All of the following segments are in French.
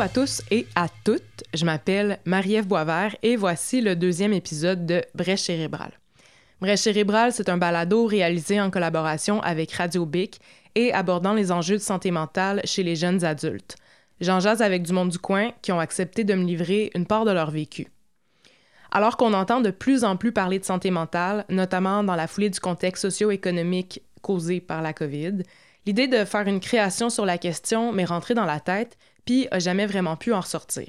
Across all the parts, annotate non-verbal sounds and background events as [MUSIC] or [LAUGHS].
à tous et à toutes. Je m'appelle Marie-Ève Boisvert et voici le deuxième épisode de Brèche cérébrale. Brèche cérébrale, c'est un balado réalisé en collaboration avec Radio Bic et abordant les enjeux de santé mentale chez les jeunes adultes. J'en jase avec du monde du coin qui ont accepté de me livrer une part de leur vécu. Alors qu'on entend de plus en plus parler de santé mentale, notamment dans la foulée du contexte socio-économique causé par la COVID, l'idée de faire une création sur la question m'est rentrée dans la tête, a jamais vraiment pu en ressortir.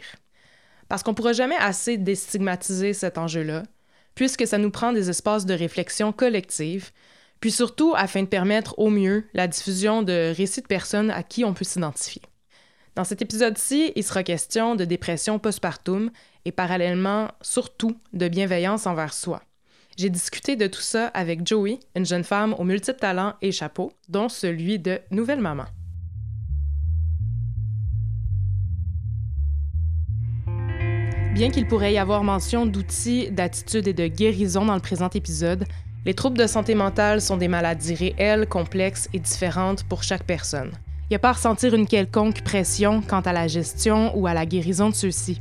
Parce qu'on pourra jamais assez déstigmatiser cet enjeu-là, puisque ça nous prend des espaces de réflexion collective, puis surtout afin de permettre au mieux la diffusion de récits de personnes à qui on peut s'identifier. Dans cet épisode-ci, il sera question de dépression postpartum et parallèlement, surtout, de bienveillance envers soi. J'ai discuté de tout ça avec Joey, une jeune femme aux multiples talents et chapeaux, dont celui de nouvelle maman. Bien qu'il pourrait y avoir mention d'outils, d'attitudes et de guérison dans le présent épisode, les troubles de santé mentale sont des maladies réelles, complexes et différentes pour chaque personne. Il n'y a pas à ressentir une quelconque pression quant à la gestion ou à la guérison de ceux-ci.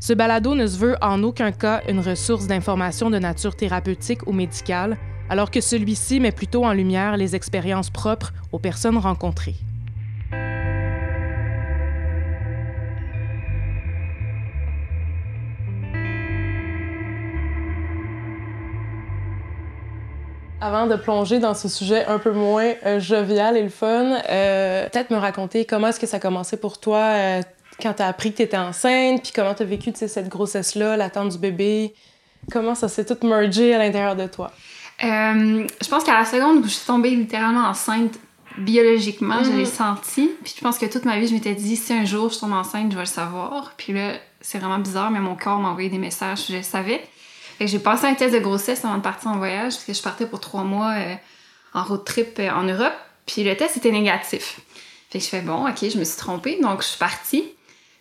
Ce balado ne se veut en aucun cas une ressource d'information de nature thérapeutique ou médicale, alors que celui-ci met plutôt en lumière les expériences propres aux personnes rencontrées. Avant de plonger dans ce sujet un peu moins euh, jovial et le fun, euh, peut-être me raconter comment est-ce que ça a commencé pour toi euh, quand tu as appris que tu étais enceinte, puis comment tu as vécu cette grossesse-là, l'attente du bébé. Comment ça s'est tout mergé à l'intérieur de toi? je pense qu'à la seconde où je suis tombée littéralement enceinte, biologiquement, je l'ai mm-hmm. senti. Puis je pense que toute ma vie, je m'étais dit, si un jour je tombe enceinte, je vais le savoir. Puis là, c'est vraiment bizarre, mais mon corps m'a envoyé des messages, je le savais. J'ai passé un test de grossesse avant de partir en voyage, parce que je partais pour trois mois euh, en road trip euh, en Europe. Puis le test était négatif. Fait que je fais bon, ok, je me suis trompée, donc je suis partie.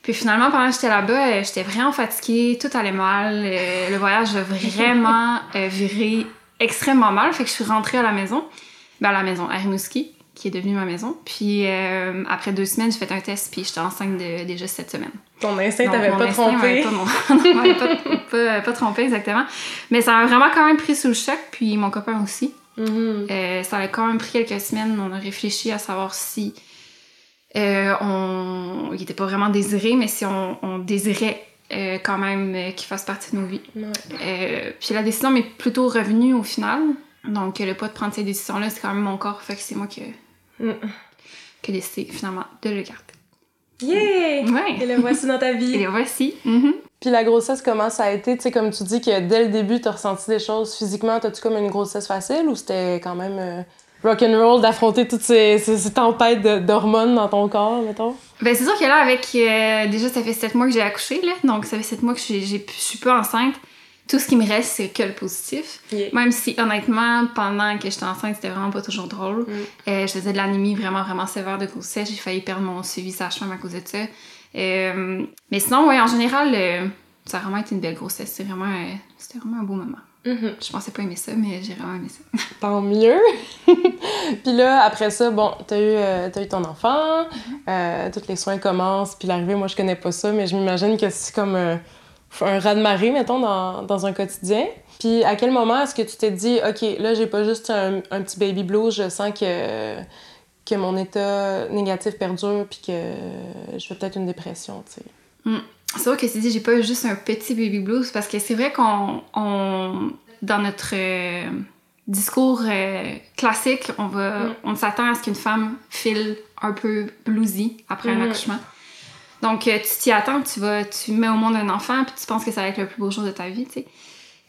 Puis finalement, pendant que j'étais là-bas, euh, j'étais vraiment fatiguée, tout allait mal. le voyage a vraiment viré extrêmement mal. Fait que je suis rentrée à la maison, ben à la maison, à Rimouski qui est devenue ma maison. Puis euh, après deux semaines, j'ai fait un test, puis j'étais enceinte de, déjà sept semaines. Ton instinct t'avait pas trompé. Pas, [LAUGHS] non, pas, pas, pas, trompé, exactement. Mais ça a vraiment quand même pris sous le choc, puis mon copain aussi. Mm-hmm. Euh, ça a quand même pris quelques semaines. On a réfléchi à savoir si euh, on... il était pas vraiment désiré, mais si on, on désirait quand même qu'il fasse partie de nos vies. puis la décision m'est plutôt revenue au final. Donc, le pas de prendre ces décisions-là, c'est quand même mon corps. Fait que c'est moi qui mm. que décidé finalement de le garder. Yeah! Ouais. Et le voici dans ta vie. Et le voici. Mm-hmm. Puis la grossesse, comment ça a été? Tu sais, comme tu dis que dès le début, tu as ressenti des choses physiquement. T'as-tu comme une grossesse facile ou c'était quand même euh, rock'n'roll d'affronter toutes ces, ces, tempêtes d'hormones dans ton corps, mettons? Ben, c'est sûr que là, avec. Euh, déjà, ça fait sept mois que j'ai accouché, là. Donc, ça fait sept mois que je suis peu enceinte tout ce qui me reste, c'est que le positif. Même si, honnêtement, pendant que j'étais enceinte, c'était vraiment pas toujours drôle. Mm. Euh, je faisais de l'anémie vraiment, vraiment sévère de grossesse. J'ai failli perdre mon suivi sage-femme à cause de ça. Euh, mais sinon, ouais, en général, euh, ça a vraiment été une belle grossesse. C'était vraiment, c'était vraiment un beau moment. Mm-hmm. Je pensais pas aimer ça, mais j'ai vraiment aimé ça. [LAUGHS] Tant mieux! [LAUGHS] puis là, après ça, bon, t'as eu, as eu ton enfant, mm-hmm. tous les soins commencent, puis l'arrivée, moi, je connais pas ça, mais je m'imagine que c'est comme un raz-de-marée, mettons, dans, dans, un quotidien. Puis à quel moment est-ce que tu t'es dit, OK, là, j'ai pas juste un, un, petit baby blues, je sens que, que mon état négatif perdure, puis que je fais peut-être une dépression, tu sais. Mm. C'est vrai que tu dis, j'ai pas juste un petit baby blues, parce que c'est vrai qu'on, on, dans notre euh, discours euh, classique, on va, mm. on s'attend à ce qu'une femme file un peu bluesy après un mm. accouchement. Donc, euh, tu t'y attends, tu vas, tu mets au monde un enfant, puis tu penses que ça va être le plus beau jour de ta vie, tu sais.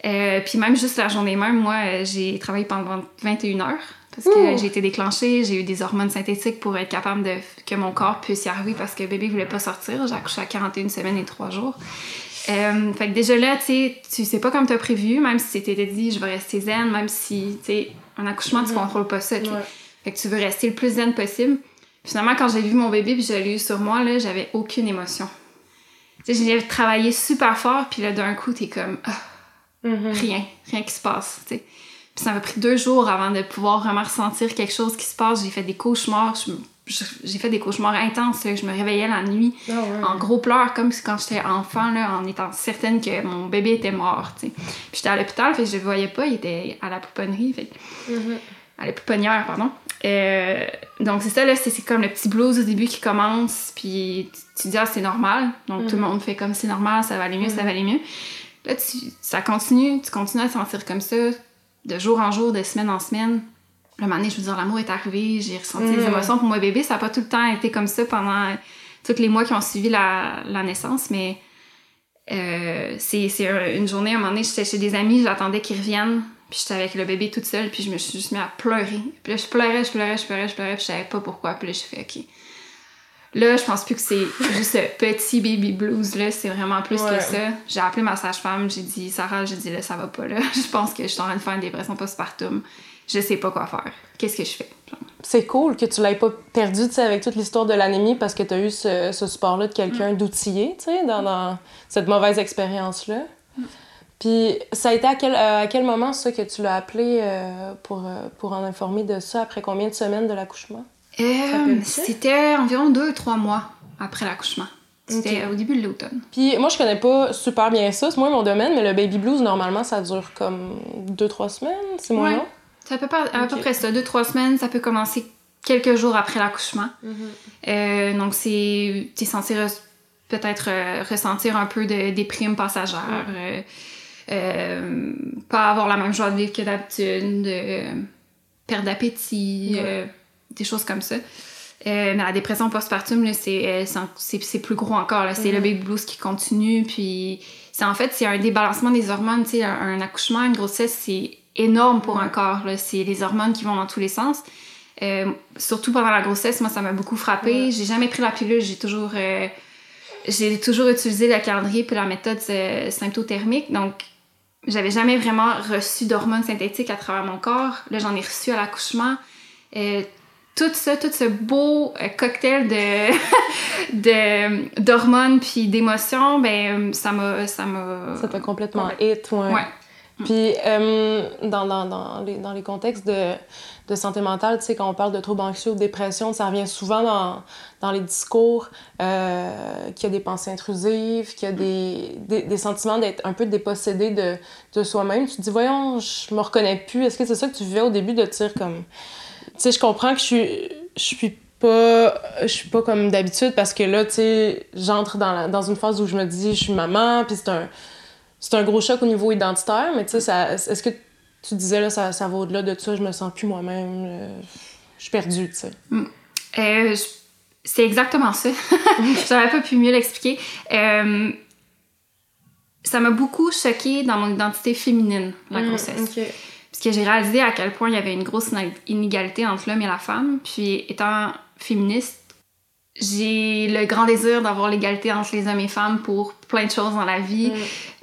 Euh, puis même juste la journée même, moi, euh, j'ai travaillé pendant 21 heures parce que j'ai été déclenchée, j'ai eu des hormones synthétiques pour être capable de que mon corps puisse y arriver parce que bébé voulait pas sortir. J'ai accouché à 41 semaines et 3 jours. fait que déjà là, tu sais, tu sais pas comme t'as prévu, même si t'étais dit je vais rester zen, même si, tu sais, un accouchement, tu contrôles pas ça. Fait que tu veux rester le plus zen possible. Finalement, quand j'ai vu mon bébé puis je l'ai eu sur moi, là, j'avais aucune émotion. Tu sais, j'ai travaillé super fort, puis là, d'un coup, t'es comme... Ah, mm-hmm. Rien, rien qui se passe, tu sais. Puis ça m'a pris deux jours avant de pouvoir vraiment ressentir quelque chose qui se passe. J'ai fait des cauchemars, j'ai fait des cauchemars intenses. Je me réveillais la nuit Ah en gros pleurs, comme quand j'étais enfant, là, en étant certaine que mon bébé était mort. Puis j'étais à l'hôpital, fait que je le voyais pas, il était à la pouponnerie, fait. À la pouponnière, pardon. Euh, donc c'est ça, là, c'est comme le petit blues au début qui commence, puis tu, tu dis, ah, c'est normal. Donc tout le monde fait comme c'est normal, ça va aller mieux, ça va aller mieux. Là, tu, ça continue, tu continues à te sentir comme ça, de jour en jour, de semaine en semaine. Le moment donné, je veux dire, l'amour est arrivé, j'ai ressenti des Mm. émotions pour mon bébé. Ça n'a pas tout le temps été comme ça pendant tous les mois qui ont suivi la, la naissance, mais euh, c'est c'est un- une journée, un moment donné, j'étais chez des amis, j'attendais qu'ils reviennent, puis j'étais avec le bébé toute seule, puis je me suis juste mis à pleurer. Puis là, je pleurais, je pleurais, je pleurais, je pleurais, puis je savais pas pourquoi, puis là, j'ai fait OK. Là, je pense plus que c'est juste ce petit baby blues, là, c'est vraiment plus Ouais. que ça. J'ai appelé ma sage-femme, j'ai dit, Sarah, j'ai dit, là, ça va pas, là. [LAUGHS] Je pense que je suis en train de faire une dépression postpartum. Je sais pas quoi faire. Qu'est-ce que je fais? C'est cool que tu l'aies pas perdu, tu sais, avec toute l'histoire de l'anémie parce que tu as eu ce, ce support-là de quelqu'un Mm. d'outillé, tu sais, dans, dans cette mauvaise expérience-là. Puis ça a été à quel, euh, à quel moment, ça, que tu l'as appelé euh, pour, euh, pour en informer de ça, après combien de semaines de l'accouchement? Euh? C'était environ deux, trois mois après l'accouchement. C'était au début de l'automne. Puis moi, je connais pas super bien ça, c'est moins mon domaine, mais le baby blues, normalement, ça dure comme deux, trois semaines, c'est moins Ouais. long. C'est à peu, près, peu ça, deux, trois semaines. Ça peut commencer quelques jours après l'accouchement. Euh, donc, c'est. T'es censé re- peut-être euh, ressentir un peu de déprime passagère. Euh, pas avoir la même joie de vivre que d'habitude. euh, perte d'appétit. Ouais. euh, des choses comme ça. Euh, mais la dépression postpartum, c'est, plus gros encore. C'est le baby blues qui continue. Puis, c'est en fait, c'est un débalancement des hormones. Un, un accouchement, une grossesse, c'est énorme pour un corps. C'est les hormones qui vont dans tous les sens. Euh, surtout pendant la grossesse, moi, ça m'a beaucoup frappé. J'ai jamais pris la pilule. J'ai toujours, euh, j'ai toujours utilisé le calendrier puis la méthode euh, symptothermique. Donc, j'avais jamais vraiment reçu d'hormones synthétiques à travers mon corps. Là, j'en ai reçu à l'accouchement. Euh, tout ça, tout ce beau euh, cocktail de, [LAUGHS] d'hormones puis d'émotions, ben ça m'a ça m'a Ça t'a complètement hit, ouais. Ouais. Puis, euh, dans, dans, dans, les, dans les contextes de, de santé mentale, tu sais, quand on parle de troubles anxieux ou de dépression, ça revient souvent dans, dans les discours euh, qu'il y a des pensées intrusives, qu'il y a des, des, des sentiments d'être un peu dépossédé de, de soi-même. Tu te dis, voyons, je me reconnais plus. Est-ce que c'est ça que tu vivais au début de dire comme... Tu sais, je comprends que je suis, je suis pas je suis pas comme d'habitude parce que là tu sais j'entre dans, la- dans une phase où je me dis je suis maman puis c'est un c'est un gros choc au niveau identitaire mais tu sais est-ce que tu disais là ça, ça va au-delà de ça je me sens plus moi-même euh, je suis perdue tu sais Euh, je- c'est exactement ça. [LAUGHS] J'aurais pas pu mieux l'expliquer. Euh, ça m'a beaucoup choquée dans mon identité féminine, la Mm, grossesse. ok. Parce que j'ai réalisé à quel point il y avait une grosse inégalité entre l'homme et la femme. Puis étant féministe, j'ai le grand désir d'avoir l'égalité entre les hommes et femmes pour plein de choses dans la vie. Mm.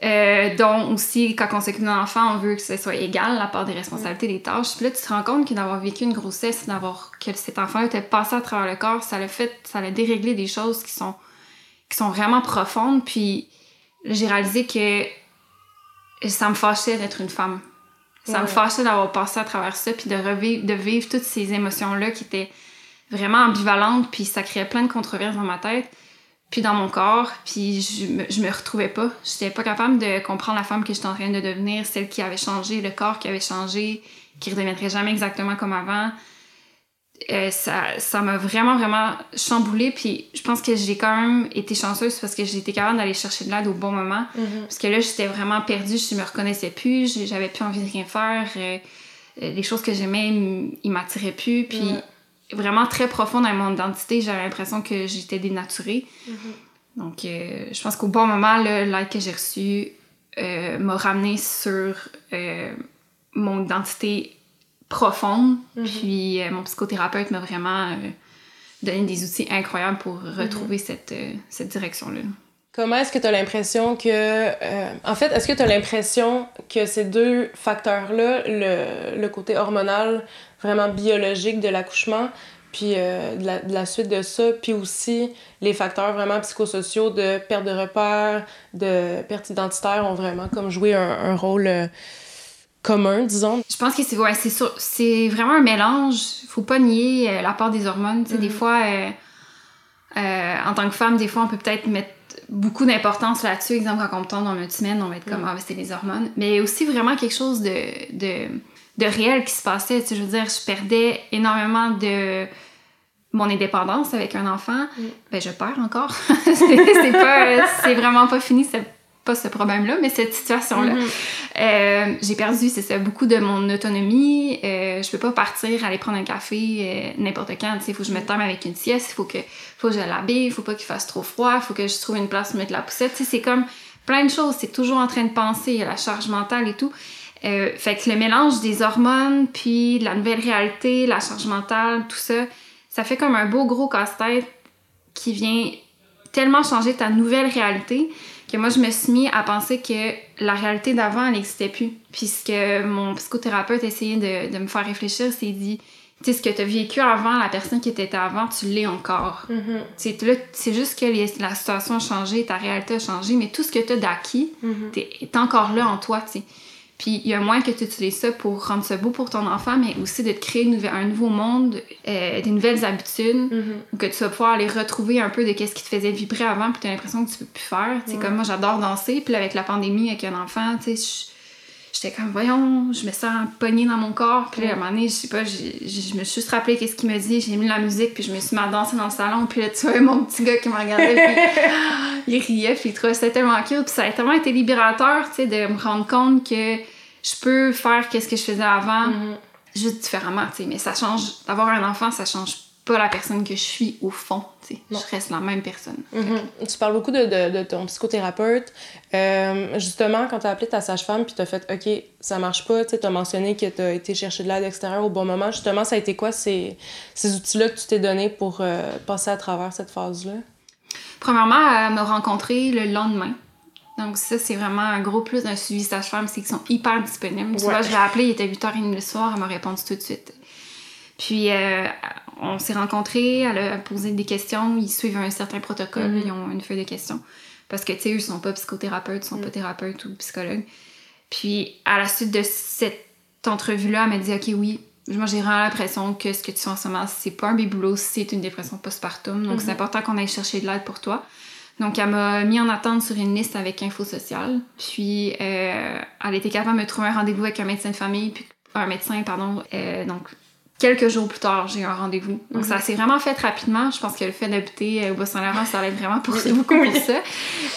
Euh, dont aussi, quand on s'occupe d'un enfant, on veut que ce soit égal, la part des responsabilités, des tâches. Puis là, tu te rends compte que d'avoir vécu une grossesse, d'avoir que cet enfant était passé à travers le corps, ça l'a fait, ça l'a déréglé des choses qui sont, qui sont vraiment profondes. Puis j'ai réalisé que ça me fâchait d'être une femme. Ça me fâchait d'avoir passé à travers ça, puis de revivre, de vivre toutes ces émotions-là qui étaient vraiment ambivalentes, puis ça créait plein de controverses dans ma tête, puis dans mon corps, puis je me, je me retrouvais pas. J'étais pas capable de comprendre la femme que j'étais en train de devenir, celle qui avait changé, le corps qui avait changé, qui redeviendrait jamais exactement comme avant. Euh, ça ça m'a vraiment, vraiment chamboulée, puis je pense que j'ai quand même été chanceuse parce que j'ai été capable d'aller chercher de l'aide au bon moment. Mhm. Parce que là, j'étais vraiment perdue, je me reconnaissais plus, j'avais plus envie de rien faire. euh, euh, les choses que j'aimais, ils m'attiraient plus. Puis. Vraiment très profond dans mon identité, j'avais l'impression que j'étais dénaturée. Mhm. Donc, euh, je pense qu'au bon moment, l'aide que j'ai reçue euh, m'a ramené sur euh, mon identité profonde. Mhm. Puis mon psychothérapeute m'a vraiment donné des outils incroyables pour retrouver cette, euh, cette direction-là. Comment est-ce que tu as l'impression que. euh, en fait, est-ce que tu as l'impression que ces deux facteurs-là, le, le côté hormonal, vraiment biologique de l'accouchement, puis euh, de, la, de la suite de ça, puis aussi les facteurs vraiment psychosociaux de perte de repères, de perte identitaire, ont vraiment comme joué un, un rôle euh, commun, disons? Je pense que c'est ouais, c'est vraiment un mélange. Faut pas nier euh, la part des hormones. Des mm-hmm. fois, en tant que femme, des fois, on peut peut-être mettre beaucoup d'importance là-dessus. Exemple, quand on tombe dans notre semaine, on va être comme, mm. ah, ben, c'est les hormones. Mais aussi vraiment quelque chose de, de, de réel qui se passait. Tu je veux dire, je perdais énormément de mon indépendance avec un enfant. Mm. Ben, je perds encore. [LAUGHS] c'est pas, c'est vraiment pas fini pas ce problème-là, mais cette situation-là. Mm-hmm. Euh, j'ai perdu, c'est ça, beaucoup de mon autonomie. Euh, je peux pas partir, aller prendre un café euh, n'importe quand. Il faut que je me terme avec une sieste, il faut que, faut que je l'habille, il faut pas qu'il fasse trop froid, il faut que je trouve une place pour mettre la poussette. C'est comme plein de choses. C'est toujours en train de penser, il y a la charge mentale et tout. fait que le mélange des hormones, puis la nouvelle réalité, la charge mentale, tout ça, ça fait comme un beau gros casse-tête qui vient tellement changer ta nouvelle réalité que moi, je me suis mis à penser que la réalité d'avant, elle n'existait plus. Puisque mon psychothérapeute essayait de, de me faire réfléchir, c'est dit, tu sais, ce que tu as vécu avant, la personne qui était avant, tu l'es encore. Mm-hmm. C'est juste que la situation a changé, ta réalité a changé, mais tout ce que tu as d'acquis mm-hmm. est encore là en toi, tu sais. Puis il y a moins que tu utilises ça pour rendre ça beau pour ton enfant, mais aussi de te créer un nouveau monde, euh, des nouvelles habitudes, mm-hmm. que tu vas pouvoir aller retrouver un peu de ce qui te faisait vibrer avant, puis tu as l'impression que tu peux plus faire. C'est comme moi, j'adore danser, puis avec la pandémie, avec un enfant, tu sais, j'étais comme, voyons, je me sens pognée dans mon corps. Puis là, à un moment donné, je sais pas, je me suis juste rappelé qu'est-ce qu'il me dit, j'ai mis la musique, puis je me suis mis à danser dans le salon, puis là, tu vois, mon petit gars qui me regardait, puis [LAUGHS] il riait, puis il trouvait ça tellement cute, puis ça a tellement été libérateur, tu sais, de me rendre compte que je peux faire qu'est-ce que je faisais avant, mm-hmm. juste différemment, tu sais. Mais ça change, d'avoir un enfant, ça change pas la personne que je suis au fond, tu sais. Je reste la même personne. Mm-hmm. Tu parles beaucoup de, de, ton psychothérapeute. Euh, justement, quand tu as appelé ta sage-femme puis tu as fait OK, ça marche pas, tu as mentionné que tu as été chercher de l'aide extérieure au bon moment. Justement, ça a été quoi ces, ces outils-là que tu t'es donné pour euh, passer à travers cette phase-là? Premièrement, elle me rencontrer le lendemain. Donc, ça, c'est vraiment un gros plus d'un suivi sage-femme, c'est qu'ils sont hyper disponibles. Tu vois, je l'ai appelé, il était 8h30 le soir, elle m'a répondu tout de suite. Puis, euh, on s'est rencontrés, elle a posé des questions, ils suivent un certain protocole, mm-hmm. ils ont une feuille de questions. Parce que, tu sais, eux sont pas psychothérapeutes, ils sont pas mm. thérapeutes ou psychologues. Puis, à la suite de cette entrevue-là, elle m'a dit, OK, oui, moi, j'ai vraiment l'impression que ce que tu sens en ce moment, c'est pas un baby c'est une dépression postpartum. Donc, c'est mm-hmm. important qu'on aille chercher de l'aide pour toi. Donc, elle m'a mis en attente sur une liste avec Info Social. Puis, euh, elle était capable de me trouver un rendez-vous avec un médecin de famille, puis un médecin, pardon. Euh, donc, quelques jours plus tard, j'ai eu un rendez-vous. Donc, ça mhm. s'est vraiment fait rapidement. Je pense que le fait d'habiter au Bas-Saint-Laurent, ça allait vraiment pour [LAUGHS] beaucoup pour ça.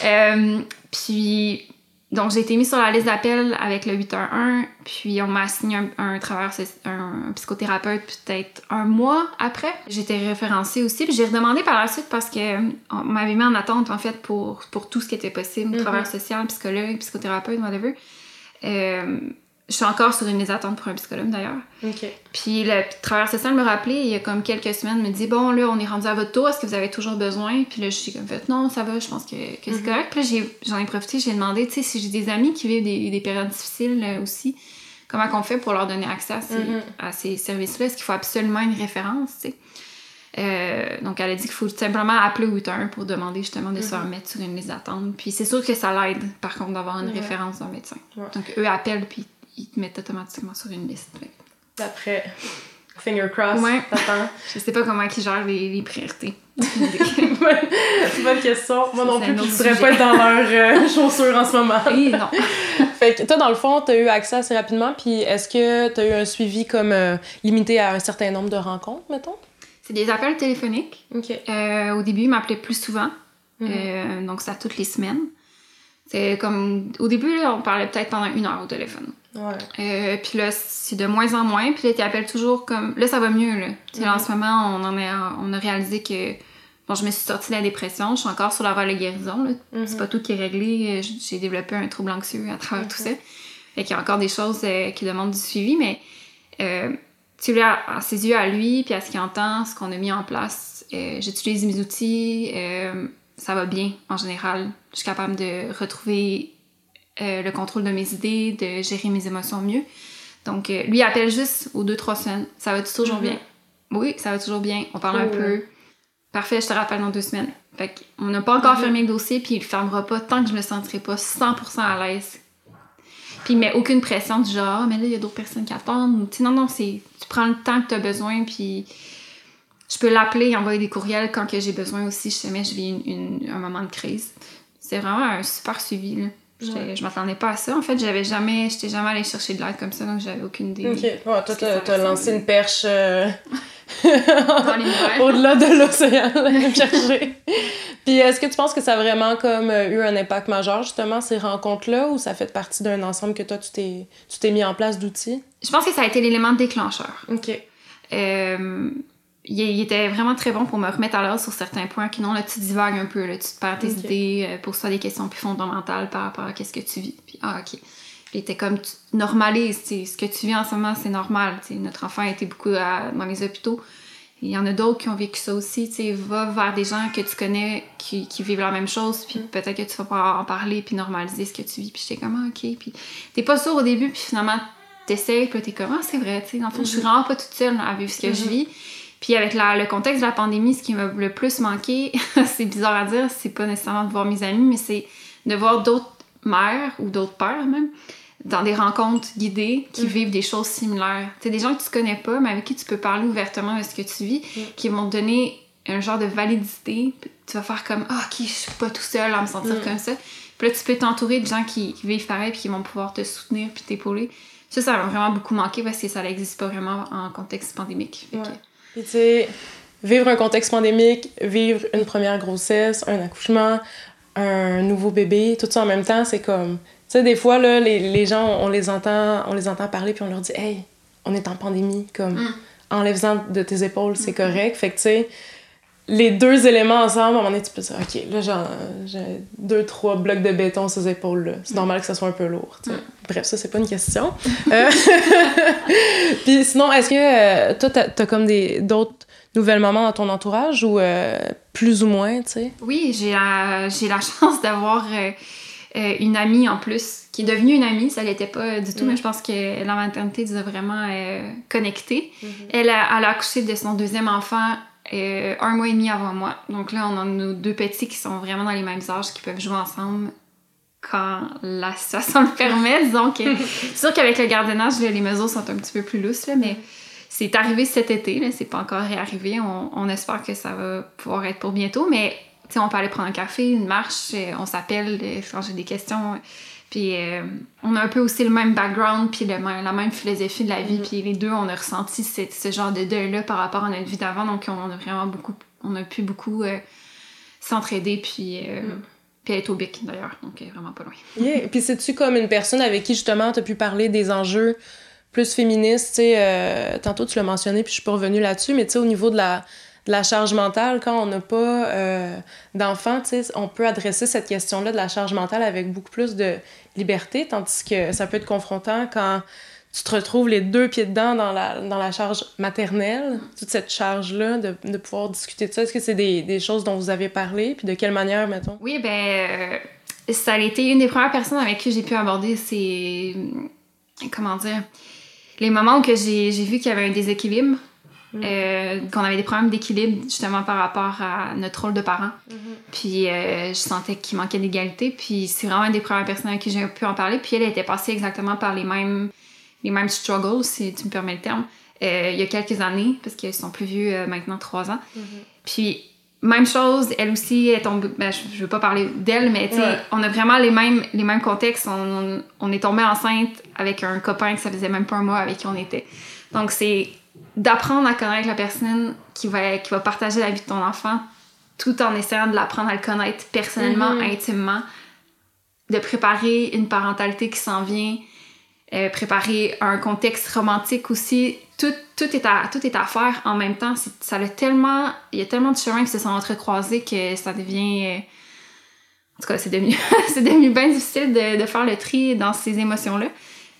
Euh, puis, donc, j'ai été mise sur la liste d'appel avec le 811, puis on m'a assigné un, travailleur, un, psychothérapeute peut-être un mois après. J'étais référencée aussi, puis j'ai redemandé par la suite parce qu'on m'avait mis en attente, en fait, pour, pour tout ce qui était possible, mm travailleur social, psychologue, psychothérapeute, whatever. Euh, je suis encore sur une liste d'attente pour un psychologue d'ailleurs. Puis le travailleur social me rappelait il y a comme quelques semaines, me dit Bon, là, on est rendu à votre tour, est-ce que vous avez toujours besoin? Puis là, je suis comme fait Non, ça va, je pense que, c'est mhm. correct. Puis là, j'en ai, profité, j'ai demandé, tu sais, si j'ai des amis qui vivent des, périodes difficiles euh, aussi, comment qu'on fait pour leur donner accès à ces, mhm. services-là? Est-ce qu'il faut absolument une référence, tu sais? Euh, donc, elle a dit qu'il faut simplement appeler 8-1 pour demander justement de se mhm. remettre sur une liste d'attente. Puis c'est sûr que ça l'aide, par contre, d'avoir une référence d'un médecin. Donc, eux appellent, puis ils te mettent automatiquement sur une liste. D'après, finger cross, ouais. [LAUGHS] Je sais pas comment ils gèrent les, les priorités. [LAUGHS] bonne question. Moi non plus, je voudrais pas être dans leurs euh, [LAUGHS] chaussures en ce moment. Oui, non. fait que toi, dans le fond, tu as eu accès assez rapidement, puis est-ce que tu as eu un suivi comme euh, limité à un certain nombre de rencontres, mettons? C'est des appels téléphoniques. Euh, au début, ils m'appelaient plus souvent. Mm-hmm. donc, ça toutes les semaines. C'est comme. Au début, on parlait peut-être pendant une heure au téléphone. Ouais. Euh, puis là, c'est de moins en moins. Puis là, tu appelles toujours comme. Là, ça va mieux, là. Sais, en ce moment, on, en a, on a réalisé que. Bon, je me suis sortie de la dépression. Je suis encore sur la voie de guérison, là. Mm-hmm. C'est pas tout qui est réglé. J'ai développé un trouble anxieux à travers tout ça. Fait qu'il y a encore des choses euh, qui demandent du suivi, mais. Euh, tu vois, à, ses yeux, à lui, puis à ce qu'il entend, ce qu'on a mis en place, euh, j'utilise mes outils ça va bien en général. Je suis capable de retrouver euh, le contrôle de mes idées, de gérer mes émotions mieux. Donc, euh, lui, appelle juste aux deux, trois semaines. Ça va toujours mhm. bien? Oui, ça va toujours bien. On parle un peu. Parfait, je te rappelle dans deux semaines. Fait qu'on n'a pas encore mhm. fermé le dossier, puis il le fermera pas tant que je me sentirai pas 100% à l'aise. Puis il met aucune pression du genre, Ah, mais là, il y a d'autres personnes qui attendent. Non, non, c'est, tu prends le temps que tu as besoin, puis je peux l'appeler, envoyer des courriels quand que j'ai besoin aussi, je sais, mais je vis une- une- un moment de crise. C'est vraiment un super suivi, là. Ouais. Je m'attendais pas à ça. En fait, j'avais jamais, j'étais jamais allée chercher de l'aide comme ça, donc j'avais aucune idée. Ok. Ouais, toi, t'as lancé une perche euh, [LAUGHS] au-delà de l'océan, [LAUGHS] chercher. Puis est-ce que tu penses que ça a vraiment comme euh, eu un impact majeur, justement, ces rencontres-là, ou ça fait partie d'un ensemble que toi, tu t'es tu t'es mis en place d'outils? Je pense que ça a été l'élément déclencheur. Ok. Euh, il, il était vraiment très bon pour me remettre à l'heure sur certains points. Qui non, là, tu divagues un peu, là, tu te perds tes Ok. idées, euh, pose-toi des questions plus fondamentales par rapport à qu'est-ce que tu vis. Puis, ah, ok. Puis, il était comme, tu normalises, ce que tu vis en ce moment, c'est normal. Notre enfant a été beaucoup à- dans les hôpitaux. Il y en a d'autres qui ont vécu ça aussi. Tu sais, va vers des gens que tu connais qui, qui vivent la même chose, puis peut-être que tu vas pouvoir en parler, puis normaliser ce que tu vis. Puis j'étais comme, ah, ok. Puis t'es pas sûr au début, puis finalement, t'essayes, puis t'es comme, ah, c'est vrai, tu sais, dans le fond, je suis vraiment pas toute seule à vivre ce que je Mhm. vis. Puis avec la- le contexte de la pandémie, ce qui m'a le plus manqué, [LAUGHS] c'est bizarre à dire, c'est pas nécessairement de voir mes amis, mais c'est de voir d'autres mères ou d'autres pères même dans des rencontres guidées qui Mm. vivent des choses similaires. Tu sais, des gens que tu connais pas, mais avec qui tu peux parler ouvertement de ce que tu vis, Mm. qui vont te donner un genre de validité. Tu vas faire comme Ah, ok, je suis pas tout seul à me sentir Mm. comme ça. Puis là, tu peux t'entourer de gens qui, qui vivent pareil puis qui vont pouvoir te soutenir puis t'épauler. Ça, ça m'a vraiment beaucoup manqué parce que ça n'existe pas vraiment en contexte pandémique. Que- Ouais. Puis tu sais, vivre un contexte pandémique, vivre une première grossesse, un accouchement, un nouveau bébé, tout ça en même temps, c'est comme... Tu sais, des fois, là, les, les gens, on les entend on les entend parler, puis on leur dit « Hey, on est en pandémie, comme, Mm. enlève-en de tes épaules, c'est correct. » Fait que, tu sais, les deux éléments ensemble, à un moment donné, tu peux dire « Ok, là, j'ai- deux, trois blocs de béton sur ces épaules-là. C'est normal que ça soit un peu lourd, sais. Bref, ça, c'est pas une question. Euh, [LAUGHS] Puis sinon, est-ce que euh, toi, t'as as comme des d'autres nouvelles mamans dans ton entourage ou euh, plus ou moins, tu sais? Oui, j'ai la, j'ai la [LAUGHS] chance d'avoir une amie en plus, qui est devenue une amie, ça l'était pas du tout, Mm. mais je pense que la maternité nous a vraiment connectés. Elle a, elle a accouché de son deuxième enfant euh, un mois et demi avant moi. Donc là, on a nos deux petits qui sont vraiment dans les mêmes âges, qui peuvent jouer ensemble quand la situation le permet. [LAUGHS] Disons que c'est sûr qu'avec le gardiennage, les mesures sont un petit peu plus lousses, là, mais c'est arrivé cet été, là, c'est pas encore réarrivé. On, on espère que ça va pouvoir être pour bientôt, mais on peut aller prendre un café, une marche, euh, on s'appelle euh, quand j'ai des questions. Puis euh, on a un peu aussi le même background, puis le même- la même philosophie de la vie. Mhm. Puis les deux, on a ressenti ce, ce genre de deuil-là par rapport à notre vie d'avant. Donc on a vraiment beaucoup, on a pu beaucoup euh, s'entraider, puis, euh, Mhm. puis est au bic d'ailleurs, donc vraiment pas loin. Yeah. Puis c'est-tu comme une personne avec qui justement t'as pu parler des enjeux plus féministes, tu sais, tantôt tu l'as mentionné puis je suis pas revenue là-dessus, mais tu sais, au niveau de la, de la charge mentale, quand on n'a pas euh, sais, on peut adresser cette question-là de la charge mentale avec beaucoup plus de liberté, tandis que ça peut être confrontant quand tu te retrouves les deux pieds dedans dans la, charge maternelle, toute cette charge-là, de, de pouvoir discuter de ça. Est-ce que c'est des, choses dont vous avez parlé, puis de quelle manière, mettons? Oui, ben, euh, ça a été une des premières personnes avec qui j'ai pu aborder ces. Comment dire Les moments où j'ai vu qu'il y avait un déséquilibre, Mm. euh, qu'on avait des problèmes d'équilibre justement par rapport à notre rôle de parent. Puis euh, je sentais qu'il manquait d'égalité. Puis c'est vraiment une des premières personnes avec qui j'ai pu en parler. Puis elle était passée exactement par les mêmes, les mêmes struggles, si tu me permets le terme, euh, il y a quelques années, parce qu'ils sont plus vieux maintenant, trois ans. Puis même chose, elle aussi est tombée. Ben, je, je veux pas parler d'elle, mais tu sais, Ouais. on a vraiment les mêmes, les mêmes contextes. On, on est tombé enceinte avec un copain que ça faisait même pas un mois avec qui on était. Donc c'est d'apprendre à connaître la personne qui va, qui va partager la vie de ton enfant tout en essayant de l'apprendre à le connaître personnellement, Mhm. intimement, de préparer une parentalité qui s'en vient, euh, préparer un contexte romantique aussi. Tout, tout, est à, tout est à faire en même temps. Ça a tellement, il y a tellement de chemins qui se sont entrecroisés que ça devient... euh, en tout cas, c'est devenu, [LAUGHS] devenu bien difficile de, de faire le tri dans ces émotions-là.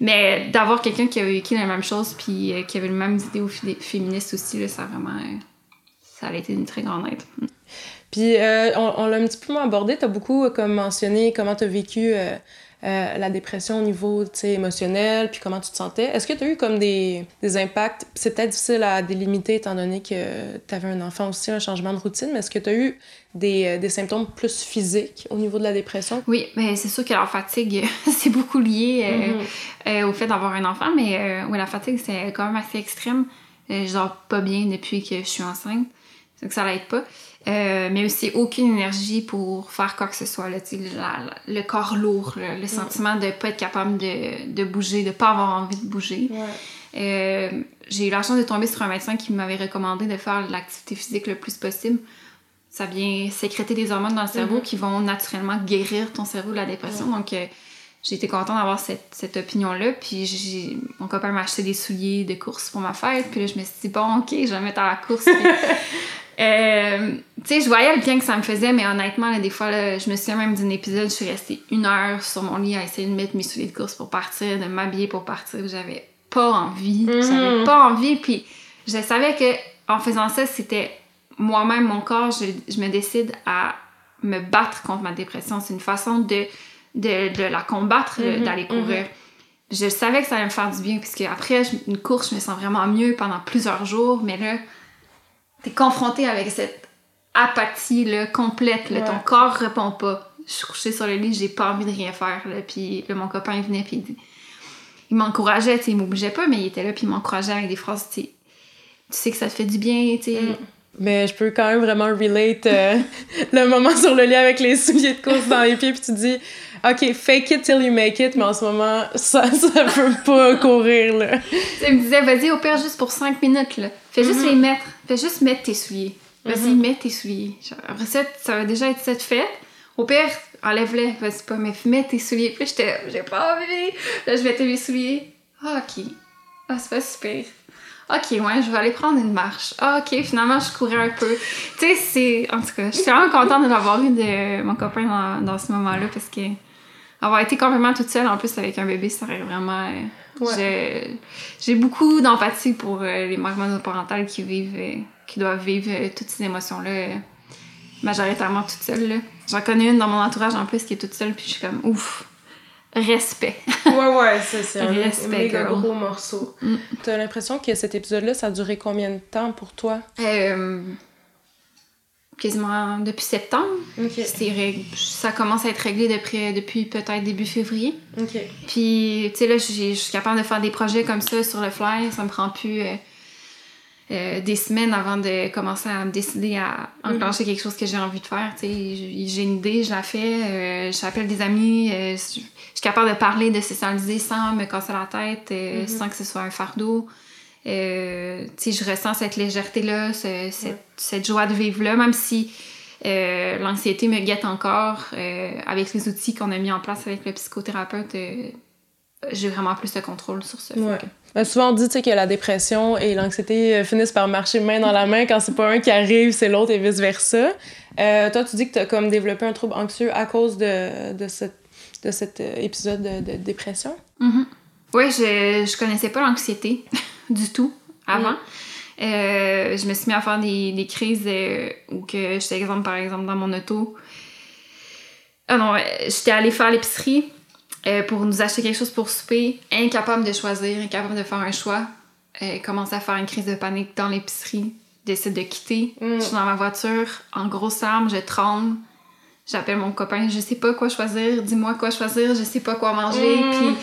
Mais d'avoir quelqu'un qui a vécu la même chose puis euh, qui avait les mêmes idées fé- féministes aussi, là, ça a vraiment... euh, ça a été une très grande aide. Puis euh, on, l'a un petit peu moins abordé, t'as beaucoup euh, comme mentionné comment t'as vécu euh, la dépression au niveau émotionnel, puis comment tu te sentais. Est-ce que tu as eu comme des, des impacts? C'est peut-être difficile à délimiter étant donné que tu avais un enfant aussi, un changement de routine, mais est-ce que tu as eu des, euh, des, symptômes plus physiques au niveau de la dépression? Oui, mais c'est sûr que la fatigue, [LAUGHS] c'est beaucoup lié euh, mm-hmm. au fait d'avoir un enfant, mais oui, la fatigue, c'est quand même assez extrême. je dors pas bien depuis que je suis enceinte, donc ça l'aide pas. Euh, mais aussi aucune énergie pour faire quoi que ce soit. Là, le corps lourd, le sentiment de ne pas être capable de, de, bouger, de ne pas avoir envie de bouger. Euh, j'ai eu la chance de tomber sur un médecin qui m'avait recommandé de faire l'activité physique le plus possible. Ça vient sécréter des hormones dans le cerveau mm-hmm. qui vont naturellement guérir ton cerveau de la dépression. Donc, euh, j'ai été contente d'avoir cette, cette opinion-là. Puis mon copain m'a acheté des souliers de course pour ma fête. Puis là, je me suis dit, bon, OK, je vais me mettre à la course. [LAUGHS] Euh, tu sais, je voyais le bien que ça me faisait, mais honnêtement, des fois, je me souviens même d'un épisode, je suis restée une heure sur mon lit à essayer de mettre mes souliers de course pour partir, de m'habiller pour partir. J'avais pas envie. J'avais pas envie. Puis je savais que en faisant ça, c'était moi-même, mon corps, je, me décide à me battre contre ma dépression. C'est une façon de, de, la combattre, mhm. d'aller courir. Mhm. Je savais que ça allait me faire du bien, puisque après une course, je me sens vraiment mieux pendant plusieurs jours, mais là, t'es confronté avec cette apathie là, complète. Là, Ton corps répond pas. Je suis couchée sur le lit, j'ai pas envie de rien faire. Là, puis mon copain venait, puis il, m'encourageait. Il m'obligeait pas, mais il était là, puis il m'encourageait avec des phrases. Tu sais que ça te fait du bien. tu sais. Mm. Mais je peux quand même vraiment relate euh, [LAUGHS] le moment sur le lit avec les souliers de course dans les pieds, puis tu dis, OK, fake it till you make it, mais en ce moment, ça, [LAUGHS] ça peut pas courir, là. Tu me disais, vas-y, au pire, juste pour 5 minutes, là. Fais juste mm-hmm. les mettre. Fais juste mettre tes souliers. Vas-y, mm-hmm. mets tes souliers. Après ça, ça va déjà être cette fête. Au pire, enlève-les. Vas-y pas, mais mets tes souliers. Puis j'étais, j'ai pas envie. Là, je mettais mes souliers. Ah, ok. Ah, c'est pas super. Ok, ouais, je vais aller prendre une marche. Ah, ok, finalement, je courais un peu. Tu sais, c'est. En tout cas, je suis vraiment contente de l'avoir eu de mon copain dans, dans ce moment-là parce que avoir été complètement toute seule, en plus avec un bébé, ça aurait vraiment. J'ai beaucoup d'empathie pour euh, les mères monoparentales qui vivent, euh, qui doivent vivre euh, toutes ces émotions-là majoritairement toutes seules. J'en connais une dans mon entourage en plus qui est toute seule, puis je suis comme ouf, respect. ouais, ouais, c'est un respect, gros morceau. Mm. T'as l'impression que cet épisode-là, ça a duré combien de temps pour toi? Quasiment depuis septembre. Ça commence à être réglé depuis, depuis peut-être début février. Puis, tu sais, là, je suis capable de faire des projets comme ça sur le fly. Ça me prend plus euh, euh, des semaines avant de commencer à me décider à enclencher quelque chose que j'ai envie de faire. Tu sais, j'ai une idée, je la fais. Euh, j'appelle des amis. je suis capable de parler, de socialiser sans me casser la tête, mm-hmm. sans que ce soit un fardeau. Euh, je ressens cette légèreté-là, cette, joie de vivre-là, même si euh, l'anxiété me guette encore. Euh, avec les outils qu'on a mis en place avec le psychothérapeute, euh, j'ai vraiment plus de contrôle sur ça. Ben, souvent, on dit que la dépression et l'anxiété finissent par marcher main dans la main. Quand c'est pas un qui arrive, c'est l'autre et vice-versa. toi, tu dis que tu as comme développé un trouble anxieux à cause de, de, de cet épisode de, dépression? Mm-hmm. Oui, je, je connaissais pas l'anxiété. [LAUGHS] [LAUGHS] du tout avant? Mm. Euh, je me suis mis à faire des, des crises euh, où que j'étais exemple par exemple dans mon auto. Ah non, j'étais allée faire l'épicerie euh, pour nous acheter quelque chose pour souper, incapable de choisir, incapable de faire un choix. commence à faire une crise de panique dans l'épicerie, décide de quitter. Mm. Je suis dans ma voiture, en grosse arme, je tremble. J'appelle mon copain, je sais pas quoi choisir, dis-moi quoi choisir, je sais pas quoi manger. Mm. Puis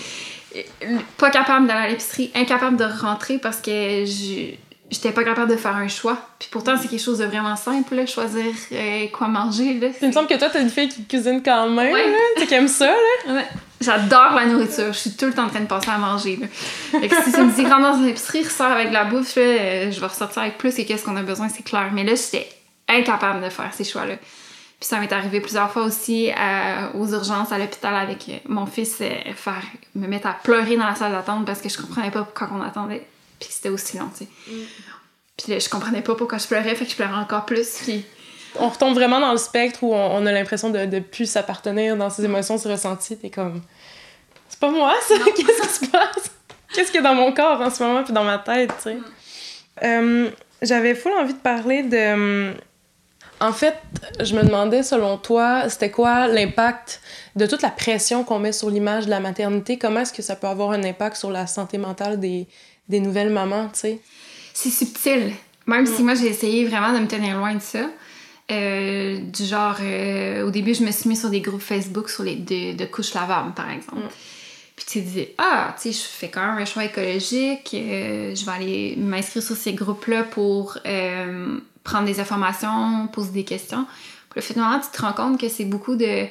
pas capable d'aller à l'épicerie, incapable de rentrer parce que j'étais pas capable de faire un choix. Puis pourtant, c'est quelque chose de vraiment simple, là, choisir euh, quoi manger. Là, Il me semble que toi, t'es une fille qui cuisine quand même. Ouais. Tu aimes ça, là? Ouais. J'adore la nourriture. Je suis tout le temps en train de passer à manger. Là. Fait que si tu me dis rentre dans une épicerie, ressort avec la bouffe, euh, je vais ressortir avec plus et qu'est-ce qu'on a besoin, c'est clair. Mais là, j'étais incapable de faire ces choix-là. Puis ça m'est arrivé plusieurs fois aussi euh, aux urgences à l'hôpital avec euh, mon fils, euh, faire, me mettre à pleurer dans la salle d'attente parce que je comprenais pas pourquoi on attendait. Puis c'était aussi long, tu sais. Mm. Puis là, je comprenais pas pourquoi je pleurais, fait que je pleurais encore plus. Puis... On retombe vraiment dans le spectre où on, a l'impression de, de plus s'appartenir dans ses émotions, ses ressentis. T'es comme, c'est pas moi ça, [LAUGHS] qu'est-ce qui se passe? Qu'est-ce qu'il y a dans mon corps en ce moment, puis dans ma tête, tu sais? Mm. J'avais full envie de parler de en fait, je me demandais, selon toi, c'était quoi l'impact de toute la pression qu'on met sur l'image de la maternité? Comment est-ce que ça peut avoir un impact sur la santé mentale des, des nouvelles mamans, tu sais? C'est subtil. Même si moi, j'ai essayé vraiment de me tenir loin de ça. Euh, du genre, euh, au début, je me suis mis sur des groupes Facebook sur les, de, de couches lavables, par exemple. Puis tu disais, ah, tu sais, je fais quand même un choix écologique, euh, je vais aller m'inscrire sur ces groupes-là pour prendre des informations, poser des questions. Puis finalement, tu te rends compte que c'est beaucoup de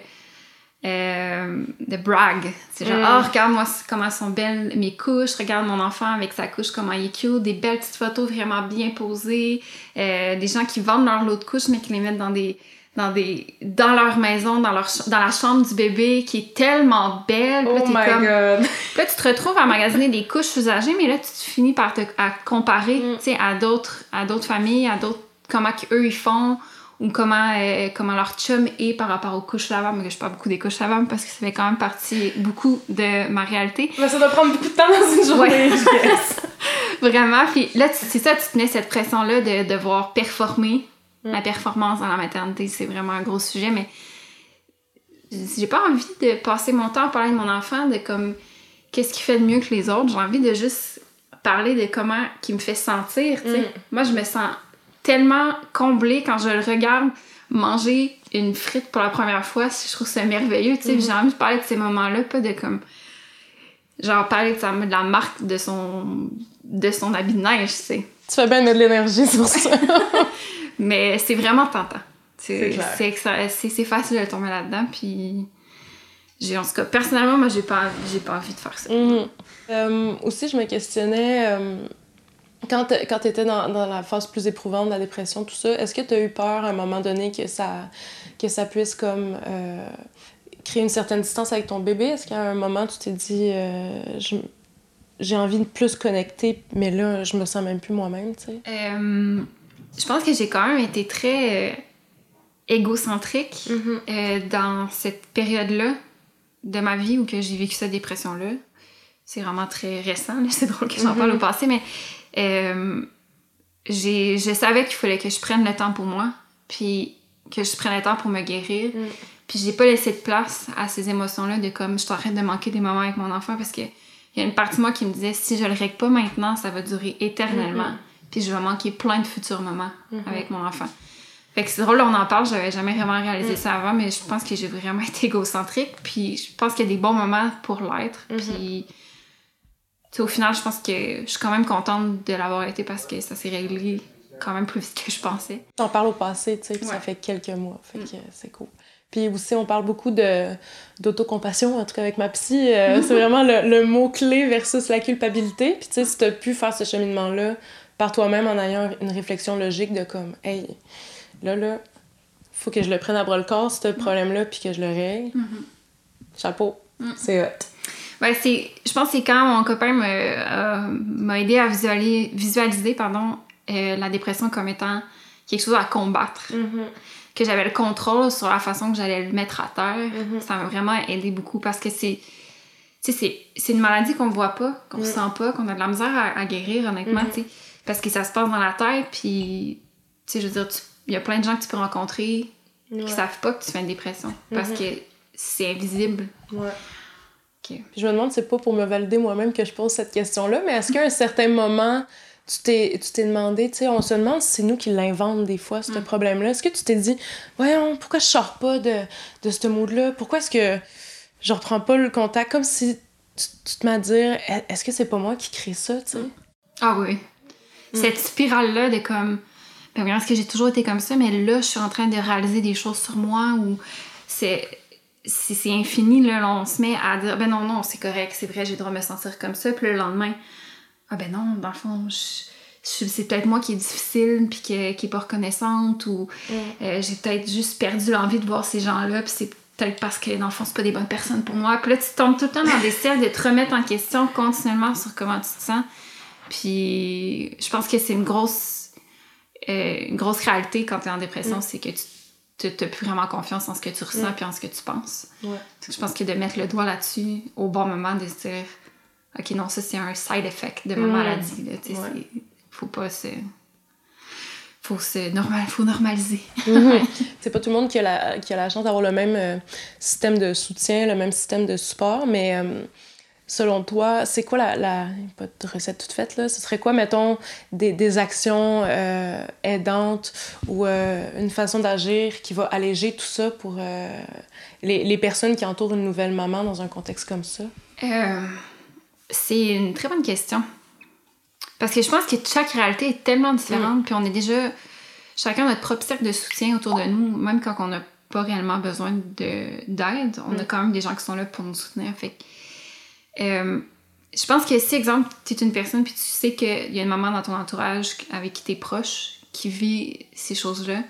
euh, de brag. C'est genre, oh, regarde moi comment sont belles mes couches, regarde mon enfant avec sa couche, comment il est cute, des belles petites photos vraiment bien posées, euh, des gens qui vendent leur lot de couches mais qui les mettent dans des dans des dans leur maison, dans leur dans la chambre du bébé qui est tellement belle. Oh my god. [LAUGHS] Là tu te retrouves à magasiner des couches usagées mais là tu finis par te à comparer, mm. à d'autres familles, à d'autres comment eux ils font ou comment, euh, comment leur chum est par rapport aux couches lavables. Mais je parle beaucoup des couches lavables parce que ça fait quand même partie beaucoup de ma réalité. Mais ça doit prendre beaucoup de temps dans une journée, [LAUGHS] Vraiment. Puis là, c'est ça, tu tenais cette pression-là de devoir performer. Mm. La performance dans la maternité, c'est vraiment un gros sujet, mais j'ai pas envie de passer mon temps à parler de mon enfant, de comme qu'est-ce qui fait de mieux que les autres. J'ai envie de juste parler de comment qui me fait sentir. Mm. Moi, je me sens tellement comblée quand je le regarde manger une frite pour la première fois. Je trouve ça merveilleux. Tu sais. J'ai envie de parler de ces moments-là, pas de comme. Genre, parler de, de la marque de son, de son habit de neige, tu sais. Tu fais bien de l'énergie sur ça. [LAUGHS] Mais c'est vraiment tentant. C'est C'est facile de tomber là-dedans, puis. J'ai, en tout cas, personnellement, moi, j'ai pas, j'ai pas envie de faire ça. Mm-hmm. Euh, aussi, je me questionnais. Euh, quand tu étais dans, dans, la phase plus éprouvante de la dépression, tout ça, est-ce que tu as eu peur à un moment donné que ça, que ça puisse comme euh, créer une certaine distance avec ton bébé? Est-ce qu'à un moment tu t'es dit euh, j'ai envie de plus connecter, mais là je me sens même plus moi-même, tu sais? Euh, je pense que j'ai quand même été très égocentrique mm-hmm. dans cette période-là de ma vie où que j'ai vécu cette dépression-là. C'est vraiment très récent, [LAUGHS] c'est drôle que j'en parle mm-hmm. au passé, mais euh, je savais qu'il fallait que je prenne le temps pour moi, puis que je prenne le temps pour me guérir. Mm. Puis j'ai pas laissé de place à ces émotions-là de comme je t'arrête de manquer des moments avec mon enfant parce que il y a une partie de moi qui me disait si je le règle pas maintenant, ça va durer éternellement. Puis je vais manquer plein de futurs moments avec mon enfant. Fait que c'est drôle, on en parle, j'avais jamais vraiment réalisé mm. ça avant, mais je pense que j'ai vraiment [LAUGHS] été égocentrique. Puis je pense qu'il y a des bons moments pour l'être. Mm-hmm. Puis au final, je pense que je suis quand même contente de l'avoir été parce que ça s'est réglé quand même plus vite [LAUGHS] que je pensais. On parle au passé, tu sais, ça fait quelques mois, fait que mm. c'est cool. Puis aussi, on parle beaucoup de, d'autocompassion, en tout cas avec ma psy. Euh, [LAUGHS] c'est vraiment le, mot-clé versus la culpabilité. Puis tu sais, si t'as pu faire ce cheminement-là par toi-même en ayant une réflexion logique de comme, hey, là, là, faut que je le prenne à bras le corps, ce problème-là, puis que je le règle. Mm-hmm. Chapeau. Mm. C'est hot. Ben, c'est, je pense que c'est quand mon copain m'a aidé à visualiser, visualiser pardon, euh, la dépression comme étant quelque chose à combattre. Mm-hmm. Que j'avais le contrôle sur la façon que j'allais le mettre à terre. Mm-hmm. Ça m'a vraiment aidé beaucoup parce que c'est. c'est une maladie qu'on voit pas, qu'on mm. sent pas, qu'on a de la misère à, guérir, honnêtement, mm-hmm. parce que ça se passe dans la tête, puis, tu sais, je veux dire, il y a plein de gens que tu peux rencontrer qui savent pas que tu fais une dépression, parce que c'est invisible. Ouais je me demande, c'est pas pour me valider moi-même que je pose cette question-là, mais est-ce qu'à un certain moment, tu t'es, tu t'es demandé, tu sais, on se demande si c'est nous qui l'inventons des fois, ce mm. problème-là. Est-ce que tu t'es dit, voyons, pourquoi je sors pas de, de ce mood-là? Pourquoi est-ce que je reprends pas le contact? Comme si tu, te m'as dit, est-ce que c'est pas moi qui crée ça, tu sais? Ah oui. Mm. Cette spirale-là de comme, ben est-ce que j'ai toujours été comme ça, mais là, je suis en train de réaliser des choses sur moi ou c'est c'est infini, là, on se met à dire, ben non, non, c'est correct, c'est vrai, j'ai le droit de me sentir comme ça. Puis le lendemain, ah ben non, dans le fond, c'est peut-être moi qui est difficile, puis qui est pas reconnaissante, ou mm. euh, j'ai peut-être juste perdu l'envie de voir ces gens-là, puis c'est peut-être parce que dans le fond, c'est pas des bonnes personnes pour moi. Puis là, tu tombes tout le temps dans des cercles de te remettre en question continuellement sur comment tu te sens. Puis je pense que c'est une grosse, euh, une grosse réalité quand tu es en dépression, mm. c'est que tu tu n'as plus vraiment confiance en ce que tu ressens et en ce que tu penses. Je pense que de mettre le doigt là-dessus au bon moment, de se dire OK, non, ça c'est un side effect de ma maladie. Il faut pas se. faut se normal, faut normaliser. Mhm. [LAUGHS] C'est pas tout le monde qui a la, qui a la chance d'avoir le même euh, système de soutien, le même système de support, mais euh, selon toi, c'est quoi la, la, Pas de recette toute faite, là. Ce serait quoi, mettons, des, des actions euh, aidantes ou une façon d'agir qui va alléger tout ça pour les, les, personnes qui entourent une nouvelle maman dans un contexte comme ça? c'est une très bonne question. Parce que je pense que chaque réalité est tellement différente, mm. puis on est déjà chacun notre propre cercle de soutien autour de nous, même quand on n'a pas réellement besoin d'aide, on a mm. quand même des gens qui sont là pour nous soutenir. Fait euh, je pense que si, exemple, tu es une personne puis tu sais qu'il y a une maman dans ton entourage avec qui tu es proche qui vit ces choses-là,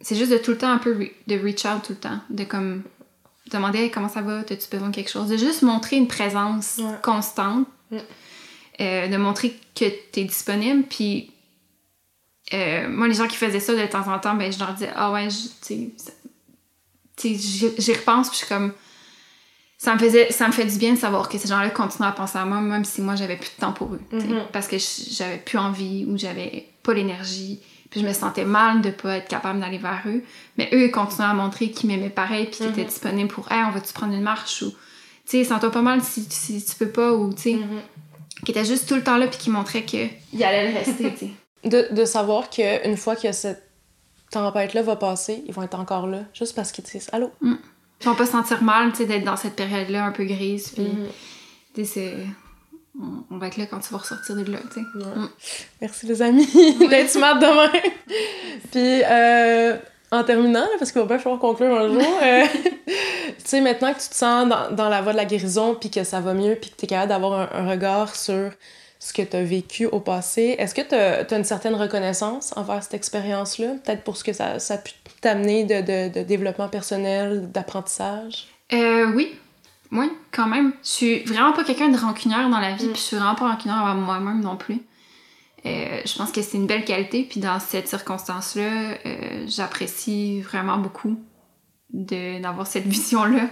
c'est juste de tout le temps un peu de reach out tout le temps, de comme demander comment ça va, as-tu besoin de quelque chose, de juste montrer une présence constante. Euh, de montrer que tu es disponible. Puis, euh, moi, les gens qui faisaient ça de temps en temps, ben, je leur disais, ah ouais, tu sais, j'y repense, puis je suis comme. Ça me, faisait, ça me fait du bien de savoir que ces gens-là continuent à penser à moi, même si moi, j'avais plus de temps pour eux. Mm-hmm. Parce que j'avais plus envie ou j'avais pas l'énergie. Puis je me sentais mal de pas être capable d'aller vers eux. Mais eux, ils continuaient à montrer qu'ils m'aimaient pareil, puis qu'ils étaient mm-hmm. disponibles pour, hey, on va-tu prendre une marche ou, tu sais, sens-toi pas mal si, si, tu peux pas ou, tu sais. Mm-hmm qui était juste tout le temps là puis qui montrait qu'il allait le rester, [LAUGHS] de, de savoir qu'une fois que cette tempête-là va passer, ils vont être encore là, juste parce qu'ils disent Allô? Ils vont pas se sentir mal, tu sais, d'être dans cette période-là un peu grise, puis, mm. c'est... On, va être là quand tu vas ressortir de là, tu sais. Mm. Merci les amis [LAUGHS] d'être smart demain! puis, euh, en terminant, parce qu'il va bien falloir conclure un jour, euh, [LAUGHS] tu sais, maintenant que tu te sens dans, dans, la voie de la guérison, puis que ça va mieux, puis que tu es capable d'avoir un, regard sur ce que tu as vécu au passé, est-ce que tu as, une certaine reconnaissance envers cette expérience-là? Peut-être pour ce que ça, ça a pu t'amener de, de, de, développement personnel, d'apprentissage? Euh, oui. Oui, quand même. Je suis vraiment pas quelqu'un de rancunière dans la vie, mm. puis je suis vraiment pas rancunière envers moi-même non plus. Euh, je pense que c'est une belle qualité. Puis dans cette circonstance-là, euh, j'apprécie vraiment beaucoup d'avoir cette [LAUGHS] vision-là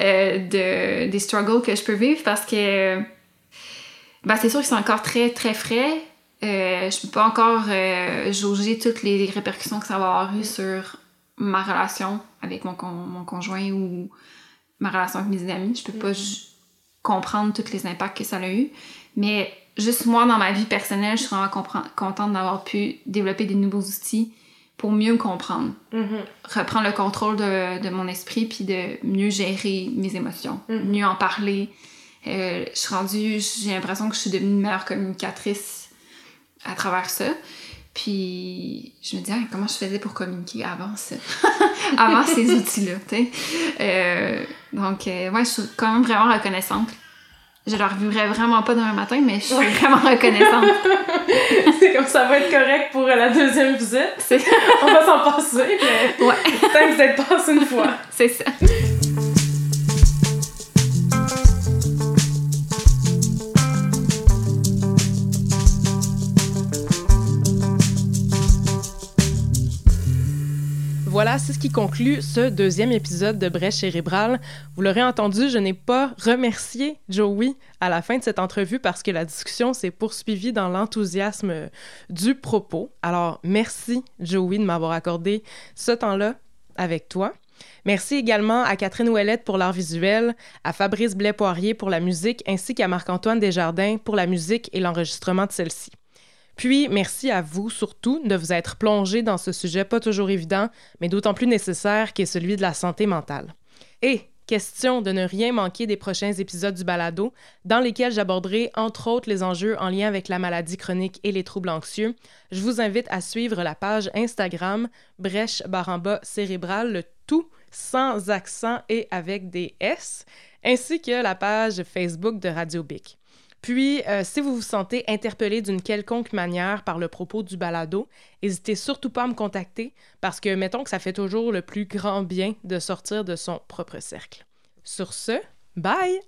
euh, de, des struggles que je peux vivre parce que ben, c'est sûr que c'est encore très, très frais. je peux pas encore jauger toutes les répercussions que ça va avoir eu sur ma relation avec mon, mon conjoint ou ma relation avec mes amis. Je peux pas comprendre tous les impacts que ça a eu. Mais juste moi, dans ma vie personnelle, je suis vraiment contente d'avoir pu développer des nouveaux outils pour mieux me comprendre. Mm-hmm. Reprendre le contrôle de, de, mon esprit, puis de mieux gérer mes émotions, mm-hmm. mieux en parler. Euh, je suis rendue, j'ai l'impression que je suis devenue une meilleure communicatrice à travers ça. Puis je me dis, ah, comment je faisais pour communiquer avant, ça? [LAUGHS] avant ces [LAUGHS] outils-là, tu euh, donc, euh, ouais, je suis quand même vraiment reconnaissante je leur vivrai vraiment pas demain matin, mais je suis vraiment reconnaissante. [LAUGHS] c'est comme ça va être correct pour la deuxième visite. On va s'en passer, mais ouais. tant que vous êtes passé une fois. C'est ça. Voilà, c'est ce qui conclut ce deuxième épisode de Brèche cérébrale. Vous l'aurez entendu, je n'ai pas remercié Joey à la fin de cette entrevue parce que la discussion s'est poursuivie dans l'enthousiasme du propos. Alors, merci Joey de m'avoir accordé ce temps-là avec toi. Merci également à Catherine Ouellette pour l'art visuel, à Fabrice Blais-Poirier pour la musique, ainsi qu'à Marc-Antoine Desjardins pour la musique et l'enregistrement de celle-ci. Puis, merci à vous surtout de vous être plongé dans ce sujet pas toujours évident, mais d'autant plus nécessaire qu'est celui de la santé mentale. Et question de ne rien manquer des prochains épisodes du balado, dans lesquels j'aborderai entre autres les enjeux en lien avec la maladie chronique et les troubles anxieux, je vous invite à suivre la page Instagram Brèche Baramba Cérébral, le tout sans accent et avec des S, ainsi que la page Facebook de Radio Bic. Puis, euh, si vous vous sentez interpellé d'une quelconque manière par le propos du balado, n'hésitez surtout pas à me contacter parce que, mettons que ça fait toujours le plus grand bien de sortir de son propre cercle. Sur ce, bye!